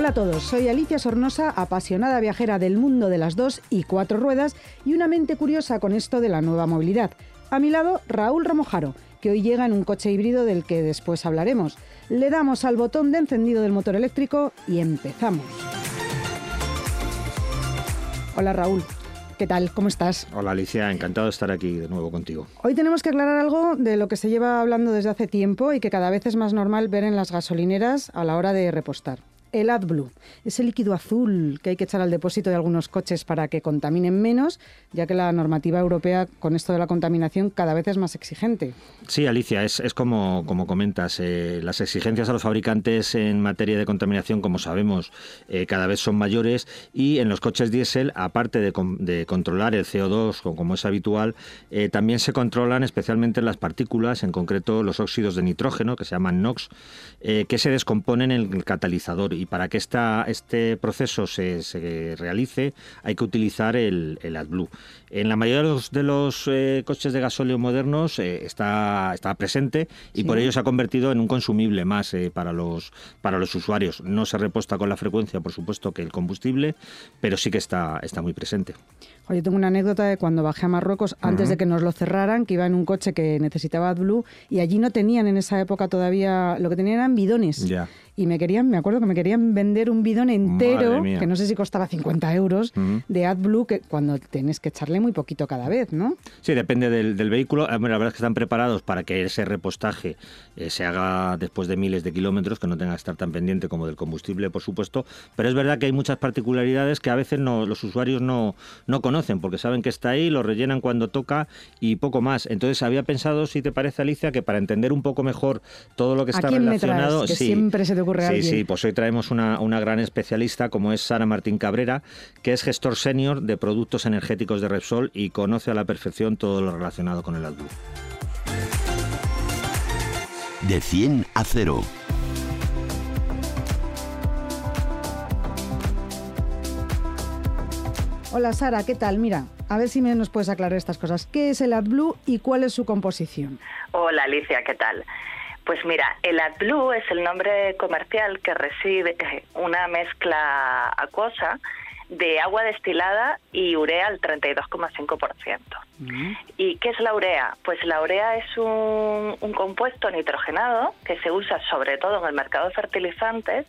Hola a todos, soy Alicia Sornosa, apasionada viajera del mundo de las dos y cuatro ruedas y una mente curiosa con esto de la nueva movilidad. A mi lado, Raúl Ramojaro, que hoy llega en un coche híbrido del que después hablaremos. Le damos al botón de encendido del motor eléctrico y empezamos. Hola Raúl. ¿Qué tal? ¿Cómo estás? Hola Alicia, encantado de estar aquí de nuevo contigo. Hoy tenemos que aclarar algo de lo que se lleva hablando desde hace tiempo y que cada vez es más normal ver en las gasolineras a la hora de repostar el AdBlue, ese líquido azul que hay que echar al depósito de algunos coches para que contaminen menos, ya que la normativa europea con esto de la contaminación cada vez es más exigente. Sí, Alicia, es, como, como comentas, eh, las exigencias a los fabricantes en materia de contaminación, como sabemos, eh, cada vez son mayores y en los coches diésel, aparte de, controlar el CO2, como es habitual, eh, también se controlan especialmente las partículas, en concreto los óxidos de nitrógeno, que se llaman NOx, que se descomponen en el catalizador y para que esta, este proceso se, se, realice hay que utilizar el, el AdBlue. En la mayoría de los, de los eh, coches de gasóleo modernos eh, está, está presente y por ello se ha convertido en un consumible más eh, para, los, para los usuarios. No se reposta con la frecuencia, por supuesto, que el combustible, pero sí que está, está muy presente. Yo tengo una anécdota de cuando bajé a Marruecos, antes de que nos lo cerraran, que iba en un coche que necesitaba AdBlue y allí no tenían en esa época todavía, lo que tenían eran bidones. Y me querían, me acuerdo que me querían vender un bidón entero, que no sé si costaba 50 euros, de AdBlue, que cuando tienes que echarle muy poquito cada vez, ¿no? Sí, depende del, vehículo. la verdad es que están preparados para que ese repostaje eh, se haga después de miles de kilómetros, que no tenga que estar tan pendiente como del combustible, por supuesto. Pero es verdad que hay muchas particularidades que a veces no, los usuarios no, no conocen, porque saben que está ahí, lo rellenan cuando toca y poco más. Entonces había pensado, si te parece, Alicia, que para entender un poco mejor todo lo que está relacionado... que siempre se te Sí, sí, pues hoy traemos una, gran especialista como es Sara Martín Cabrera, que es gestor senior de productos energéticos de Repsol y conoce a la perfección todo lo relacionado con el AdBlue. De 100 a 0. Hola Sara, ¿qué tal? Mira, a ver si me nos puedes aclarar estas cosas. ¿Qué es el AdBlue y cuál es su composición? Hola Alicia, ¿qué tal? Pues mira, el AdBlue es el nombre comercial que recibe eh, una mezcla acuosa de agua destilada y urea al 32,5%. Mm. ¿Y qué es la urea? Pues la urea es un, compuesto nitrogenado que se usa sobre todo en el mercado de fertilizantes,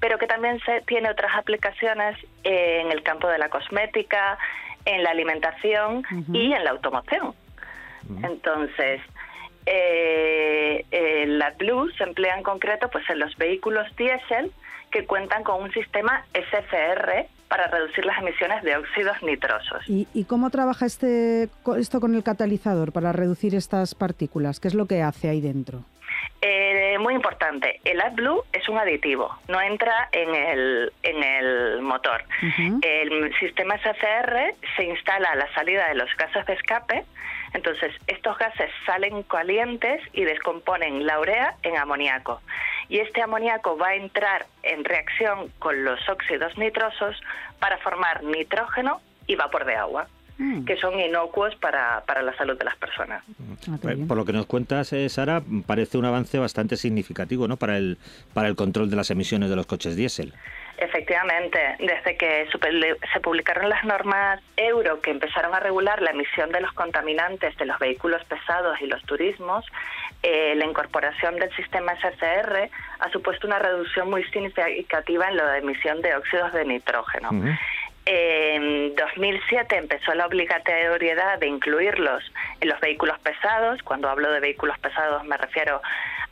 pero que también se, tiene otras aplicaciones en el campo de la cosmética, en la alimentación y en la automoción. Entonces, eh, eh, la Blue se emplea en concreto pues en los vehículos diésel que cuentan con un sistema SCR para reducir las emisiones de óxidos nitrosos. ¿Y, cómo trabaja este esto con el catalizador para reducir estas partículas? ¿Qué es lo que hace ahí dentro? Eh, muy importante, el AdBlue es un aditivo, no entra en el, en el motor. El sistema SCR se instala a la salida de los gases de escape entonces, estos gases salen calientes y descomponen la urea en amoníaco. Y este amoníaco va a entrar en reacción con los óxidos nitrosos para formar nitrógeno y vapor de agua. Mm. que son inocuos para, para, la salud de las personas. Ah, por lo que nos cuentas, eh, Sara, parece un avance bastante significativo ¿no? para, el, para el control de las emisiones de los coches diésel. Efectivamente, desde que se publicaron las normas euro que empezaron a regular la emisión de los contaminantes de los vehículos pesados y los turismos, eh, la incorporación del sistema SCR ha supuesto una reducción muy significativa en la emisión de óxidos de nitrógeno. En 2007 empezó la obligatoriedad de incluirlos en los vehículos pesados. Cuando hablo de vehículos pesados me refiero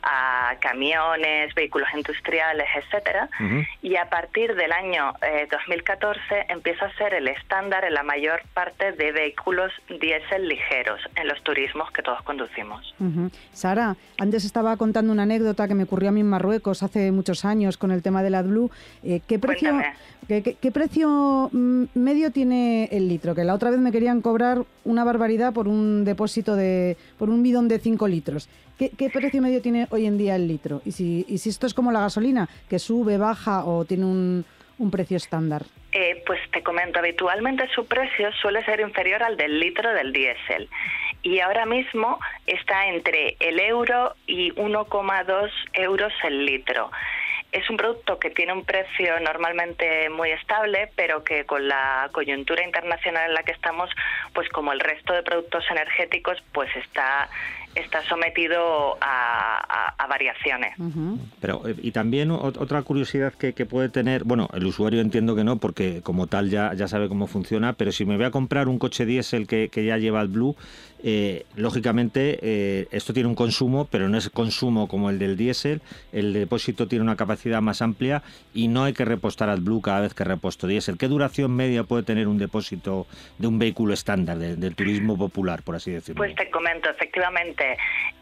a camiones, vehículos industriales, etcétera. Y a partir del año 2014 eh, empieza a ser el estándar en la mayor parte de vehículos diésel ligeros en los turismos que todos conducimos. Sara, antes estaba contando una anécdota que me ocurrió a mí en Marruecos hace muchos años con el tema del AdBlue. Eh, ¿qué, precio, qué, precio mm, medio tiene el litro? Que la otra vez me querían cobrar una barbaridad por un depósito de, por un bidón de 5 litros. ¿Qué, precio medio tiene hoy en día el litro? Y si, esto es como la gasolina, que sube, baja o tiene un, un precio estándar. Eh, pues te comento, habitualmente su precio suele ser inferior al del litro del diésel y ahora mismo está entre el euro y 1,2 euros el litro. Es un producto que tiene un precio normalmente muy estable, pero que con la coyuntura internacional en la que estamos, pues como el resto de productos energéticos, pues está está sometido a, variaciones. Pero y también otra curiosidad que, puede tener, bueno, el usuario entiendo que no, porque como tal ya, ya sabe cómo funciona, pero si me voy a comprar un coche diésel que, que ya lleva el Blue, eh, lógicamente eh, esto tiene un consumo, pero no es consumo como el del diésel. El depósito tiene una capacidad más amplia y no hay que repostar al Blue cada vez que reposto diésel. ¿Qué duración media puede tener un depósito de un vehículo estándar, del turismo popular, por así decirlo? Pues te comento, efectivamente,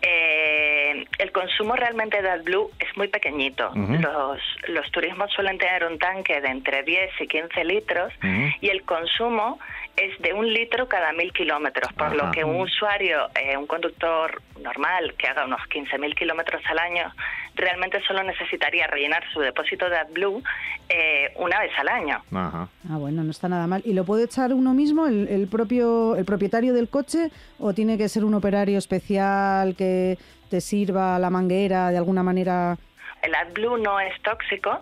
eh, el consumo realmente de AdBlue es muy pequeñito. los, los turismos suelen tener un tanque de entre 10 y 15 litros y el consumo es de un litro cada mil kilómetros, por lo que un usuario, eh, un conductor normal que haga unos 15.000 kilómetros al año, realmente solo necesitaría rellenar su depósito de AdBlue eh, una vez al año. Ah, bueno, no está nada mal. ¿Y lo puede echar uno mismo, el, el propio, el propietario del coche, o tiene que ser un operario especial que te sirva la manguera de alguna manera? El AdBlue no es tóxico,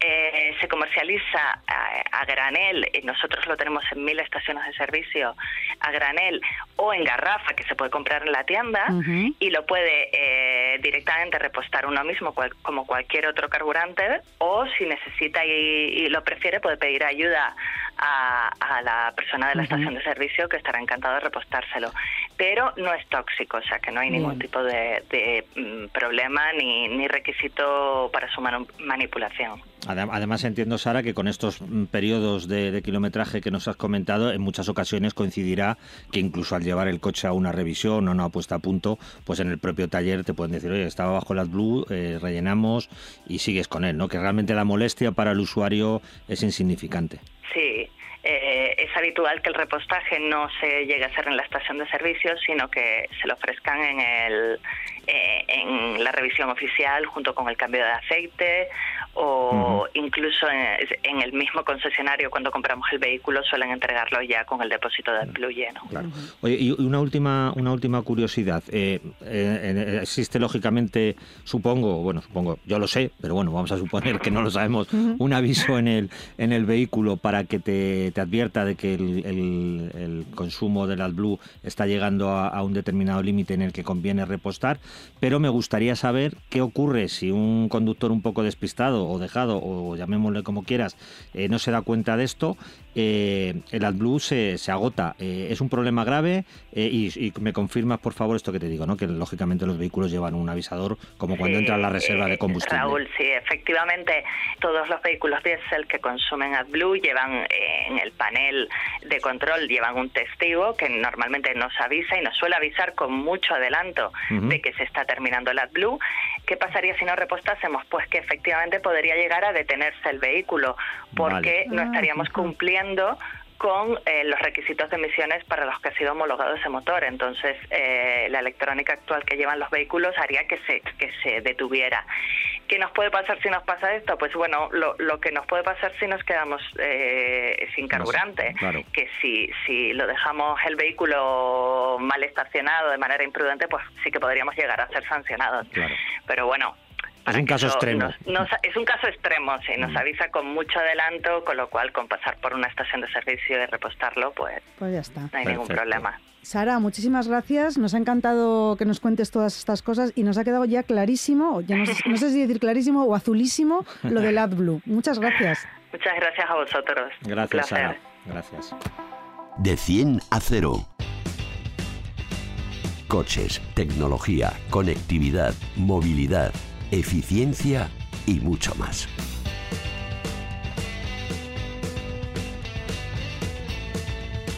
eh, se comercializa a, granel, nosotros lo tenemos en mil estaciones de servicio a granel o en garrafa que se puede comprar en la tienda y lo puede eh, directamente repostar uno mismo como cualquier otro carburante o si necesita y, lo prefiere puede pedir ayuda a, la persona de la estación de servicio que estará encantado de repostárselo. Pero no es tóxico, o sea que no hay ningún tipo de, mm, problema ni, ni requisito para su manipulación. Además entiendo, Sara, que con estos mm, periodos de, kilometraje que nos has comentado, en muchas ocasiones coincidirá que incluso al llevar el coche a una revisión o una puesta a punto, pues en el propio taller te pueden decir, oye, estaba bajo las blue, eh, rellenamos y sigues con él, ¿no? Que realmente la molestia para el usuario es insignificante. Sí, es habitual que el repostaje no se llegue a hacer en la estación de servicio, sino que se lo ofrezcan en, el, eh, en la revisión oficial junto con el cambio de aceite o incluso en, el mismo concesionario cuando compramos el vehículo suelen entregarlo ya con el depósito de Blue lleno. Oye, y una última, una última curiosidad. Eh, eh, existe lógicamente, supongo, bueno, supongo, yo lo sé, pero bueno, vamos a suponer que no lo sabemos, un aviso en el, en el vehículo para que te, te advierta de que el, el, consumo del AdBlue está llegando a, a un determinado límite en el que conviene repostar, pero me gustaría saber qué ocurre si un conductor un poco despistado o dejado, o llamémosle como quieras, eh, no se da cuenta de esto, eh, el AdBlue se, se agota. Eh, es un problema grave y, me confirmas, por favor, esto que te digo, ¿no? que lógicamente los vehículos llevan un avisador como cuando entra la reserva de combustible. Raúl, sí, efectivamente, todos los vehículos diésel que consumen AdBlue llevan en el panel de control, llevan un testigo que normalmente nos avisa y nos suele avisar con mucho adelanto de que se está terminando el AdBlue. ¿Qué pasaría si no repostásemos? Pues que efectivamente podría llegar a detenerse el vehículo porque no estaríamos cumpliendo con eh, los requisitos de emisiones para los que ha sido homologado ese motor. Entonces, eh, la electrónica actual que llevan los vehículos haría que se, que se detuviera. ¿Qué nos puede pasar si nos pasa esto? Pues bueno, lo, lo que nos puede pasar si nos quedamos eh, sin carburante, que si, si lo dejamos el vehículo mal estacionado de manera imprudente, pues sí que podríamos llegar a ser sancionados. Pero bueno, es un caso extremo. es un caso extremo, sí. Nos mm. avisa con mucho adelanto, con lo cual con pasar por una estación de servicio y repostarlo, pues, pues ya está. no hay ningún problema. Sara, muchísimas gracias. Nos ha encantado que nos cuentes todas estas cosas y nos ha quedado ya clarísimo, ya no sé, si decir clarísimo o azulísimo, lo del AdBlue. Muchas gracias. Muchas gracias a vosotros. Gracias, Sara. Gracias. De 100 a 0 Coches, tecnología, conectividad, movilidad, eficiencia y mucho más.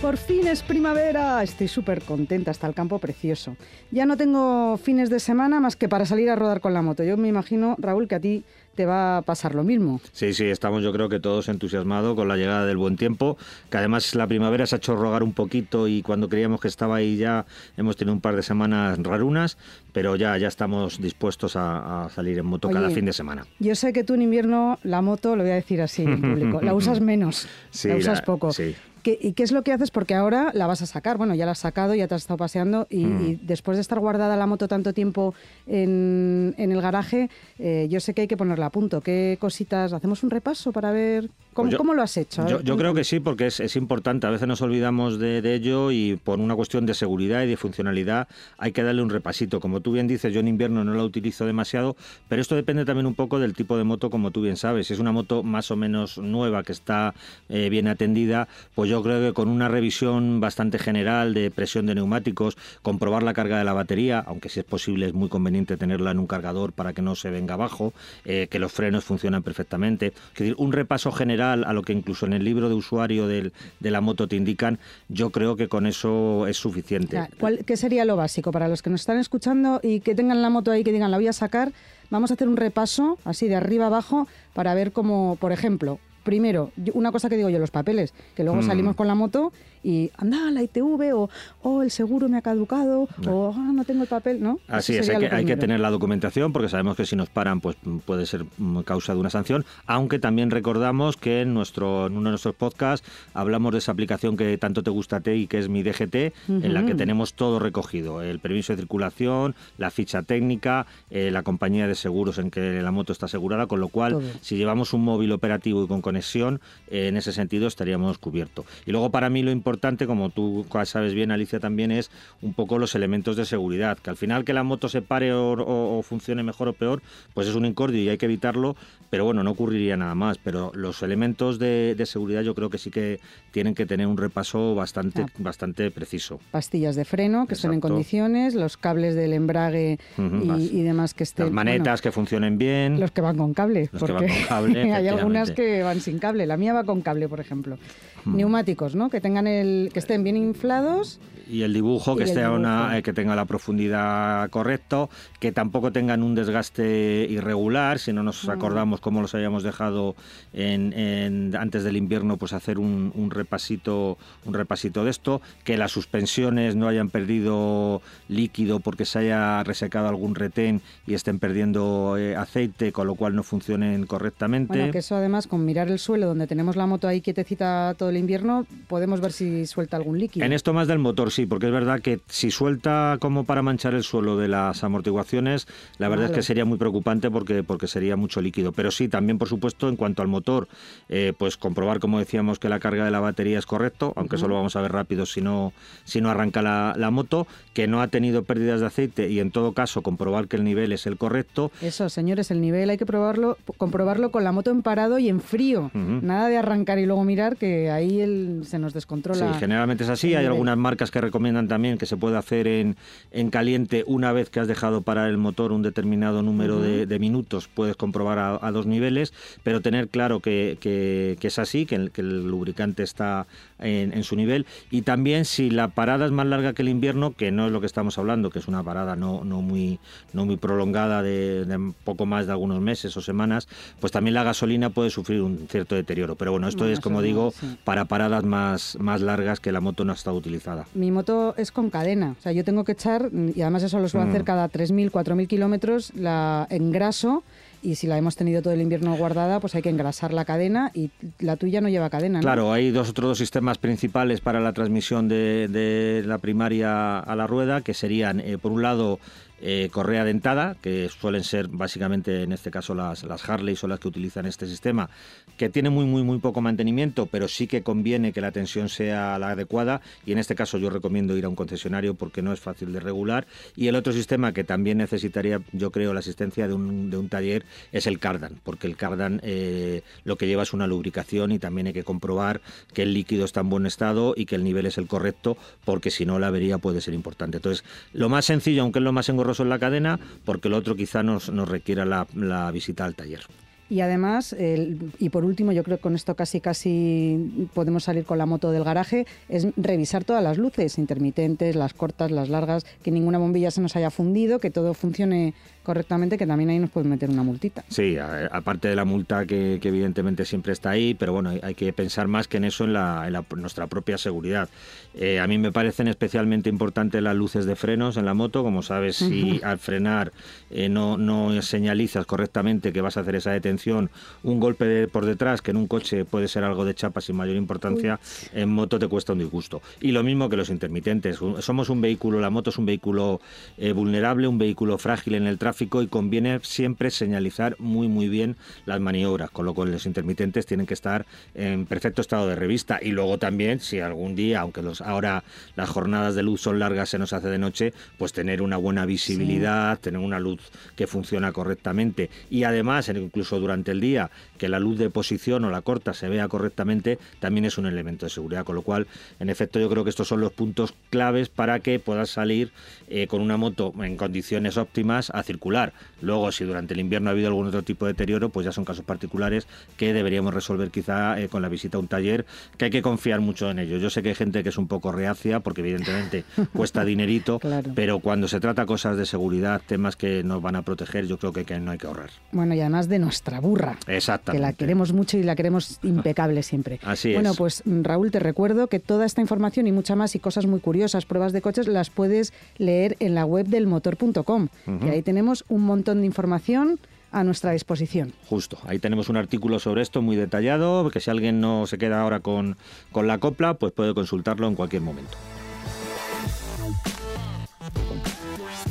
Por fin es primavera. Estoy súper contenta. Está el campo precioso. Ya no tengo fines de semana más que para salir a rodar con la moto. Yo me imagino, Raúl, que a ti te va a pasar lo mismo. Sí, sí, estamos yo creo que todos entusiasmados con la llegada del buen tiempo, que además la primavera se ha hecho rogar un poquito y cuando creíamos que estaba ahí ya hemos tenido un par de semanas rarunas, pero ya, ya estamos dispuestos a, salir en moto cada fin de semana. Yo sé que tú en invierno la moto, lo voy a decir así en público, la usas menos, la usas poco. Sí. ¿Y qué es lo que haces? Porque ahora la vas a sacar. Bueno, ya la has sacado, ya te has estado paseando y, mm. después de estar guardada la moto tanto tiempo en, el garaje, eh, yo sé que hay que ponerla a punto. ¿Qué cositas? ¿Hacemos un repaso para ver cómo, pues cómo lo has hecho? Yo, creo que sí, porque es, importante. A veces nos olvidamos de, ello y por una cuestión de seguridad y de funcionalidad hay que darle un repasito. Como tú bien dices, yo en invierno no la utilizo demasiado, pero esto depende también un poco del tipo de moto, como tú bien sabes. Si es una moto más o menos nueva, que está eh, bien atendida, pues yo creo que con una revisión bastante general de presión de neumáticos, comprobar la carga de la batería, aunque si es posible es muy conveniente tenerla en un cargador para que no se venga abajo, eh, que los frenos funcionan perfectamente. Es decir, un repaso general a lo que incluso en el libro de usuario de la moto te indican, yo creo que con eso es suficiente. ¿Qué sería lo básico para los que nos están escuchando y que tengan la moto ahí que digan la voy a sacar? Vamos a hacer un repaso así de arriba abajo para ver cómo, por ejemplo, primero, una cosa que digo yo, los papeles, que luego mm. salimos con la moto y anda, la ITV o oh, el seguro me ha caducado o ah, no tengo el papel, ¿no? Así es, hay que, tener la documentación porque sabemos que si nos paran pues puede ser causa de una sanción, aunque también recordamos que en, nuestro, en uno de nuestros podcasts hablamos de esa aplicación que tanto te gusta a ti y que es mi DGT, en la que tenemos todo recogido, el permiso de circulación, la ficha técnica, eh, la compañía de seguros en que la moto está asegurada, con lo cual si llevamos un móvil operativo y con conexión, eh, en ese sentido estaríamos cubiertos. Y luego para mí lo importante como tú sabes bien, Alicia, también es un poco los elementos de seguridad, que al final que la moto se pare o, funcione mejor o peor, pues es un incordio y hay que evitarlo, pero bueno, no ocurriría nada más. Pero los elementos de, seguridad yo creo que sí que tienen que tener un repaso bastante, bastante preciso. Pastillas de freno que estén en condiciones, los cables del embrague y, demás que estén... Las manetas que funcionen bien. Los que van con cable, porque hay algunas que van sin cable. La mía va con cable, por ejemplo. Neumáticos, ¿no? Que tengan el que estén bien inflados y el dibujo que esté una eh, que tenga la profundidad correcta, que tampoco tengan un desgaste irregular, si no nos acordamos cómo los habíamos dejado en, antes del invierno, pues hacer un, repasito un repasito de esto, que las suspensiones no hayan perdido líquido porque se haya resecado algún retén y estén perdiendo eh, aceite, con lo cual no funcionen correctamente. Bueno, que eso además con mirar el suelo donde tenemos la moto ahí quietecita todo el invierno, podemos ver si suelta algún líquido. En esto más del motor sí porque es verdad que si suelta como para manchar el suelo de las amortiguaciones, la verdad es que sería muy preocupante porque, porque sería mucho líquido. Pero sí, también por supuesto, en cuanto al motor, eh, pues comprobar, como decíamos, que la carga de la batería es correcto, aunque solo vamos a ver rápido si no, si no arranca la, moto, que no ha tenido pérdidas de aceite y en todo caso comprobar que el nivel es el correcto. Eso, señores, el nivel hay que probarlo, comprobarlo con la moto en parado y en frío. Nada de arrancar y luego mirar que ahí se nos descontrola. Sí, generalmente es así. Hay algunas marcas que recomiendan también que se puede hacer en, en caliente una vez que has dejado parar el motor un determinado número de, minutos, puedes comprobar a, dos niveles, pero tener claro que, que, es así, que el, que el, lubricante está en, su nivel. Y también si la parada es más larga que el invierno, que no es lo que estamos hablando, que es una parada no, no, muy, no muy prolongada de, poco más de algunos meses o semanas, pues también la gasolina puede sufrir un cierto deterioro. Pero bueno, esto es, como digo, para paradas más, más largas que la moto no ha estado utilizada. Mi moto es con cadena. O sea, yo tengo que echar, y además eso lo suelo hacer mm. cada 3.000, 4.000 kilómetros, la engraso y si la hemos tenido todo el invierno guardada, pues hay que engrasar la cadena y la tuya no lleva cadena. Claro, hay dos otros dos sistemas principales para la transmisión de, la primaria a la rueda, que serían, eh, por un lado, eh, correa dentada, que suelen ser básicamente en este caso las, Harley son las que utilizan este sistema, que tiene muy, muy, muy poco mantenimiento, pero sí que conviene que la tensión sea la adecuada y en este caso yo recomiendo ir a un concesionario porque no es fácil de regular. Y el otro sistema que también necesitaría, yo creo, la asistencia de un, de un taller es el cardan, porque el cardan eh, lo que lleva es una lubricación y también hay que comprobar que el líquido está en buen estado y que el nivel es el correcto, porque si no la avería puede ser importante. Entonces, lo más sencillo, aunque es lo más engorroso en la cadena, porque lo otro quizá nos, requiera la visita al taller. Y además, y por último, yo creo que con esto casi casi podemos salir con la moto del garaje, es revisar todas las luces intermitentes, las cortas, las largas, que ninguna bombilla se nos haya fundido, que todo funcione correctamente, que también ahí nos pueden meter una multita. Sí, aparte de la multa que, evidentemente siempre está ahí, pero bueno, hay, que pensar más que en eso en, la, nuestra propia seguridad. Eh, a mí me parecen especialmente importantes las luces de frenos en la moto, como sabes, si al frenar eh, no, no señalizas correctamente que vas a hacer esa detención, un golpe por detrás, que en un coche puede ser algo de chapa sin mayor importancia, en moto te cuesta un disgusto. Y lo mismo que los intermitentes. Somos un vehículo, la moto es un vehículo eh, vulnerable, un vehículo frágil en el tráfico y conviene siempre señalizar muy muy bien las maniobras, con lo cual los intermitentes tienen que estar en perfecto estado de revista y luego también si algún día, aunque los ahora las jornadas de luz son largas, se nos hace de noche, pues tener una buena visibilidad, tener una luz que funciona correctamente y además incluso durante el día que la luz de posición o la corta se vea correctamente también es un elemento de seguridad, con lo cual en efecto yo creo que estos son los puntos claves para que puedas salir eh, con una moto en condiciones óptimas a circular Luego, si durante el invierno ha habido algún otro tipo de deterioro, pues ya son casos particulares que deberíamos resolver quizá eh, con la visita a un taller, que hay que confiar mucho en ello. Yo sé que hay gente que es un poco reacia, porque evidentemente cuesta dinerito, pero cuando se trata cosas de seguridad, temas que nos van a proteger, yo creo que, que no hay que ahorrar. Bueno, y además de nuestra burra. Exactamente. Que la queremos mucho y la queremos impecable siempre. Así bueno, pues Raúl, te recuerdo que toda esta información y mucha más y cosas muy curiosas, pruebas de coches, las puedes leer en la web del motor.com. Y ahí tenemos un montón de información a nuestra disposición. Justo, ahí tenemos un artículo sobre esto muy detallado, que si alguien no se queda ahora con, con la copla, pues puede consultarlo en cualquier momento.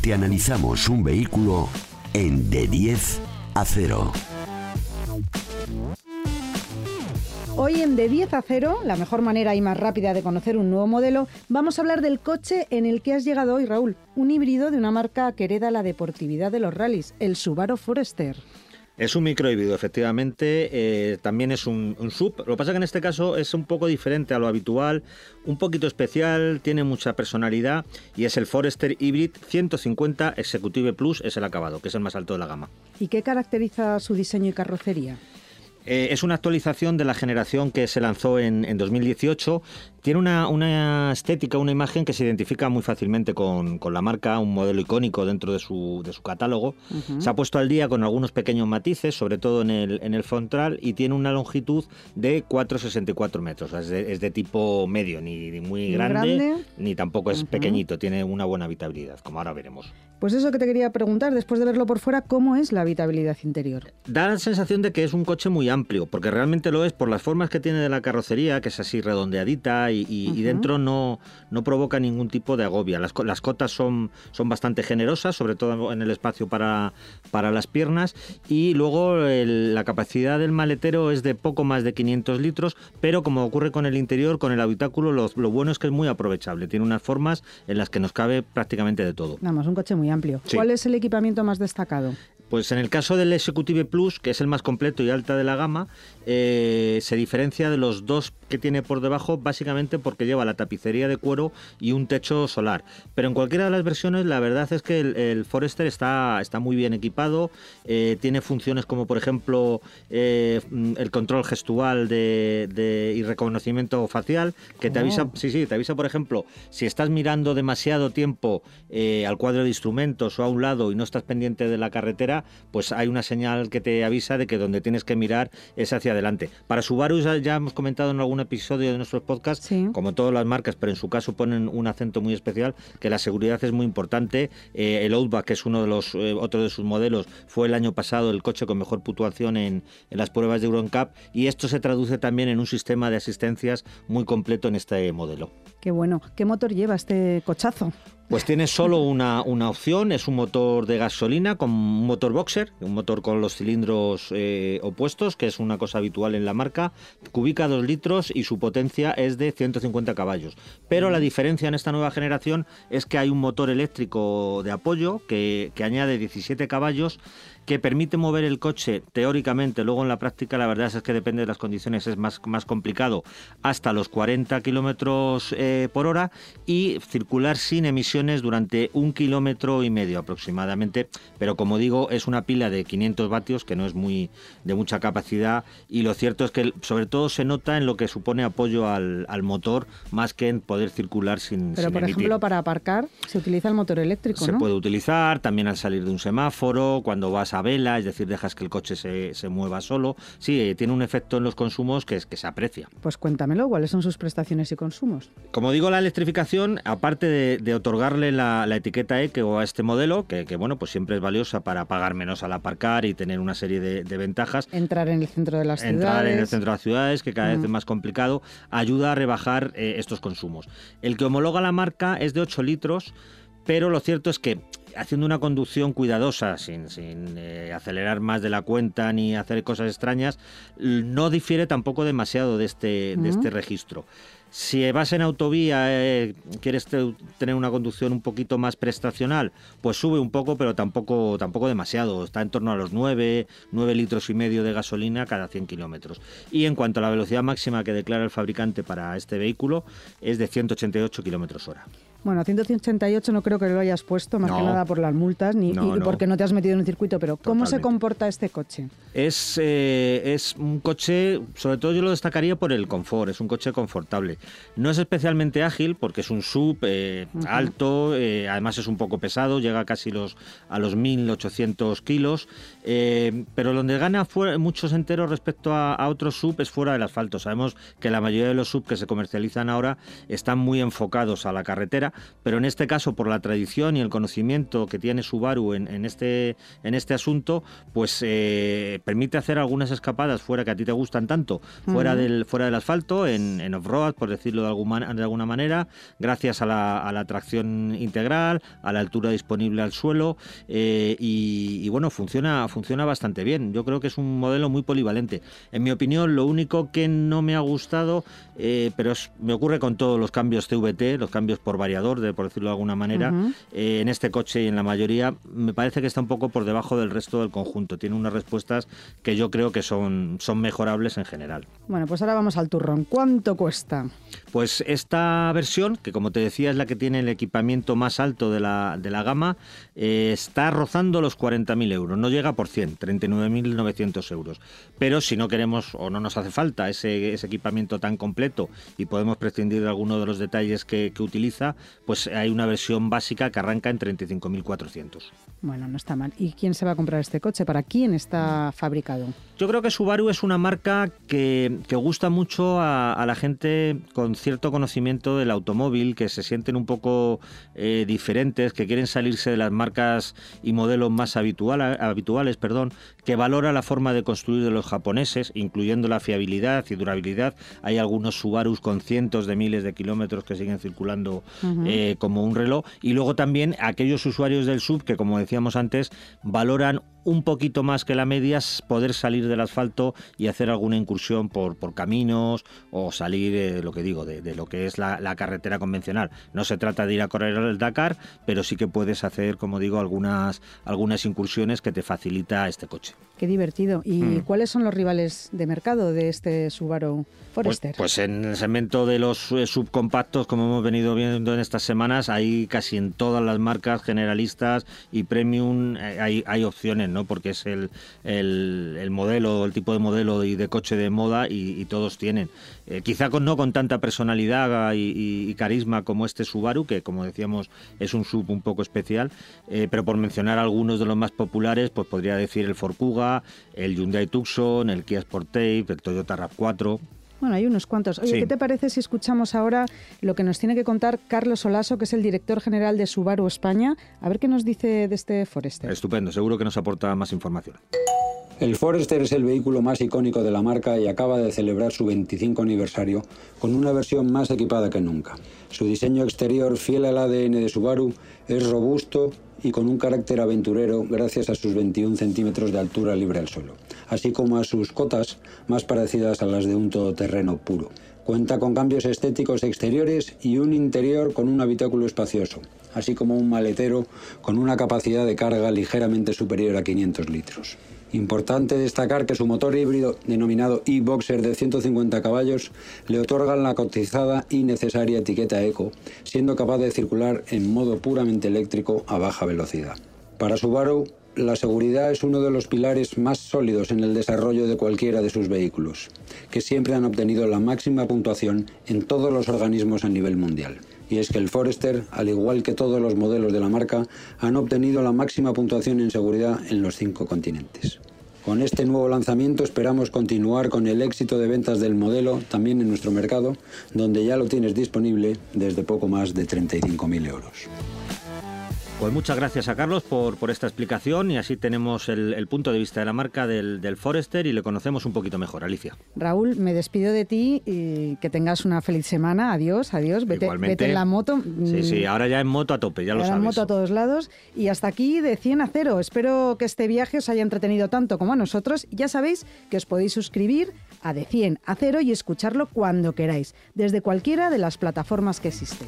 Te analizamos un vehículo en de 10 a 0. Hoy en De 10 a 0, la mejor manera y más rápida de conocer un nuevo modelo, vamos a hablar del coche en el que has llegado hoy, Raúl. Un híbrido de una marca que hereda la deportividad de los rallies, el Subaru Forester. Es un microhíbrido, efectivamente. Eh, también es un, sub. Lo que pasa es que en este caso es un poco diferente a lo habitual, un poquito especial, tiene mucha personalidad y es el Forester Hybrid 150 Executive Plus, es el acabado, que es el más alto de la gama. ¿Y qué caracteriza su diseño y carrocería? Eh, es una actualización de la generación que se lanzó en, en 2018 tiene una, estética, una imagen que se identifica muy fácilmente con, la marca, un modelo icónico dentro de su, de su catálogo. Se ha puesto al día con algunos pequeños matices, sobre todo en el, en el frontal, y tiene una longitud de 4,64 metros. Es de, es de, tipo medio, ni, muy grande, ni tampoco es pequeñito. Tiene una buena habitabilidad, como ahora veremos. Pues eso que te quería preguntar, después de verlo por fuera, ¿cómo es la habitabilidad interior? Da la sensación de que es un coche muy amplio, porque realmente lo es por las formas que tiene de la carrocería, que es así redondeadita y, dentro no, no provoca ningún tipo de agobia. Las, las cotas son, son bastante generosas, sobre todo en el espacio para, para las piernas, y luego la capacidad del maletero es de poco más de 500 litros, pero como ocurre con el interior, con el habitáculo, lo, lo bueno es que es muy aprovechable. Tiene unas formas en las que nos cabe prácticamente de todo. Vamos, un coche muy amplio. ¿Cuál es el equipamiento más destacado? Pues en el caso del Executive Plus, que es el más completo y alta de la gama, eh, se diferencia de los dos que tiene por debajo básicamente porque lleva la tapicería de cuero y un techo solar. Pero en cualquiera de las versiones la verdad es que el, Forester está, está muy bien equipado, eh, tiene funciones como por ejemplo eh, el control gestual de, y reconocimiento facial que te avisa, oh. sí, sí, te avisa por ejemplo si estás mirando demasiado tiempo al cuadro de instrumentos o a un lado y no estás pendiente de la carretera, pues hay una señal que te avisa de que donde tienes que mirar es hacia adelante. Para Subaru ya, hemos comentado en algún episodio de nuestros podcasts, como todas las marcas, pero en su caso ponen un acento muy especial, que la seguridad es muy importante. Eh, el Outback, que es uno de los eh, otros de sus modelos, fue el año pasado el coche con mejor puntuación en, en las pruebas de Euroncap y esto se traduce también en un sistema de asistencias muy completo en este modelo. Qué bueno. ¿Qué motor lleva este cochazo? Pues tiene solo una, una opción, es un motor de gasolina con un motor boxer, un motor con los cilindros eh, opuestos, que es una cosa habitual en la marca, cubica 2 litros y su potencia es de 150 caballos. Pero la diferencia en esta nueva generación es que hay un motor eléctrico de apoyo que, que añade 17 caballos que permite mover el coche teóricamente, luego en la práctica la verdad es que depende de las condiciones, es más, más complicado, hasta los 40 kilómetros eh, por hora y circular sin emisiones durante un kilómetro y medio aproximadamente. Pero como digo, es una pila de 500 vatios que no es muy de mucha capacidad y lo cierto es que sobre todo se nota en lo que supone apoyo al, motor más que en poder circular sin Pero por ejemplo, para aparcar se utiliza el motor eléctrico, Se puede utilizar también al salir de un semáforo, cuando vas a vela, es decir, dejas que el coche se, se mueva solo. Sí, eh, tiene un efecto en los consumos que, es, que se aprecia. Pues cuéntamelo, ¿cuáles son sus prestaciones y consumos? Como digo, la electrificación, aparte de, otorgarle la, etiqueta ECO a este modelo, que, bueno, pues siempre es valiosa para pagar menos al aparcar y tener una serie de, ventajas. Entrar en el centro de las ciudades. Entrar en el centro de las ciudades, que cada vez es más complicado, ayuda a rebajar eh, estos consumos. El que homologa la marca es de 8 litros, pero lo cierto es que haciendo una conducción cuidadosa, sin, eh, acelerar más de la cuenta ni hacer cosas extrañas, no difiere tampoco demasiado de este, de este registro. Si vas en autovía, eh, quieres tener una conducción un poquito más prestacional, pues sube un poco, pero tampoco, tampoco demasiado. Está en torno a los 9, 9 litros y medio de gasolina cada 100 kilómetros. Y en cuanto a la velocidad máxima que declara el fabricante para este vehículo, es de 188 kilómetros hora. Bueno, 188 no creo que lo hayas puesto, más que nada por las multas, ni porque no te has metido en un circuito, pero ¿cómo se comporta este coche? Es, eh, es un coche, sobre todo yo lo destacaría por el confort, es un coche confortable. No es especialmente ágil porque es un sub eh, alto, eh, además es un poco pesado, llega casi los, a los 1800 kilos, pero donde gana muchos enteros respecto a, a, otros sub es fuera del asfalto. Sabemos que la mayoría de los sub que se comercializan ahora están muy enfocados a la carretera pero en este caso, por la tradición y el conocimiento que tiene Subaru en, este, en este asunto, pues eh, permite hacer algunas escapadas fuera que a ti te gustan tanto, fuera, del, fuera del asfalto, en, off-road, por decirlo de alguna, de alguna manera, gracias a la, tracción integral, a la altura disponible al suelo, eh, y, bueno, funciona, funciona bastante bien. Yo creo que es un modelo muy polivalente. En mi opinión, lo único que no me ha gustado, eh, pero me ocurre con todos los cambios CVT, los cambios por variación, de, por decirlo de alguna manera, eh, en este coche y en la mayoría, me parece que está un poco por debajo del resto del conjunto. Tiene unas respuestas que yo creo que son, son mejorables en general. Bueno, pues ahora vamos al turrón. ¿Cuánto cuesta? Pues esta versión, que como te decía es la que tiene el equipamiento más alto de la, de la gama, eh, está rozando los 40.000 euros. No llega por 100, 39.900 euros. Pero si no queremos o no nos hace falta ese, ese equipamiento tan completo y podemos prescindir de alguno de los detalles que, que utiliza, pues hay una versión básica que arranca en 35.400. Bueno, no está mal. ¿Y quién se va a comprar este coche? ¿Para quién está fabricado? Yo creo que Subaru es una marca que, gusta mucho a, la gente con cierto conocimiento del automóvil, que se sienten un poco eh, diferentes, que quieren salirse de las marcas y modelos más habituales, perdón, que valora la forma de construir de los japoneses, incluyendo la fiabilidad y durabilidad. Hay algunos Subarus con cientos de miles de kilómetros que siguen circulando eh, como un reloj. Y luego también aquellos usuarios del sub que, como decíamos antes, valoran un poquito más que la media poder salir del asfalto y hacer alguna incursión por, por caminos o salir, eh, lo que digo, de, lo que es la, carretera convencional. No se trata de ir a correr el Dakar, pero sí que puedes hacer, como digo, algunas, algunas incursiones que te facilita este coche. Qué divertido. ¿Y mm. cuáles son los rivales de mercado de este Subaru pues, Forester? Pues, en el segmento de los eh, subcompactos, como hemos venido viendo en estas semanas, hay casi en todas las marcas generalistas y premium eh, hay, hay opciones ¿no? porque es el, el, modelo, el tipo de modelo y de coche de moda y, todos tienen. Eh, quizá no con tanta personalidad y, carisma como este Subaru, que como decíamos es un sub un poco especial, eh, pero por mencionar algunos de los más populares, pues podría decir el Ford Kuga, el Hyundai Tucson, el Kia Sportage, el Toyota RAV4. Bueno, hay unos cuantos. Oye, ¿qué te parece si escuchamos ahora lo que nos tiene que contar Carlos Olaso, que es el director general de Subaru España? A ver qué nos dice de este Forester. Estupendo, seguro que nos aporta más información. El Forester es el vehículo más icónico de la marca y acaba de celebrar su 25 aniversario con una versión más equipada que nunca. Su diseño exterior, fiel al ADN de Subaru, es robusto y con un carácter aventurero gracias a sus 21 centímetros de altura libre al suelo, así como a sus cotas más parecidas a las de un todoterreno puro. Cuenta con cambios estéticos exteriores y un interior con un habitáculo espacioso, así como un maletero con una capacidad de carga ligeramente superior a 500 litros. Importante destacar que su motor híbrido, denominado e-Boxer de 150 caballos, le otorgan la cotizada y necesaria etiqueta Eco, siendo capaz de circular en modo puramente eléctrico a baja velocidad. Para Subaru, la seguridad es uno de los pilares más sólidos en el desarrollo de cualquiera de sus vehículos, que siempre han obtenido la máxima puntuación en todos los organismos a nivel mundial y es que el Forester, al igual que todos los modelos de la marca, han obtenido la máxima puntuación en seguridad en los cinco continentes. Con este nuevo lanzamiento esperamos continuar con el éxito de ventas del modelo también en nuestro mercado, donde ya lo tienes disponible desde poco más de 35.000 euros. Pues muchas gracias a Carlos por, por esta explicación y así tenemos el, punto de vista de la marca del, del, Forester y le conocemos un poquito mejor. Alicia. Raúl, me despido de ti y que tengas una feliz semana. Adiós, adiós. Vete, vete en la moto. Sí, sí, ahora ya en moto a tope, ya lo sabes. en moto a todos lados. Y hasta aquí de 100 a 0. Espero que este viaje os haya entretenido tanto como a nosotros. Ya sabéis que os podéis suscribir a de 100 a 0 y escucharlo cuando queráis, desde cualquiera de las plataformas que existen.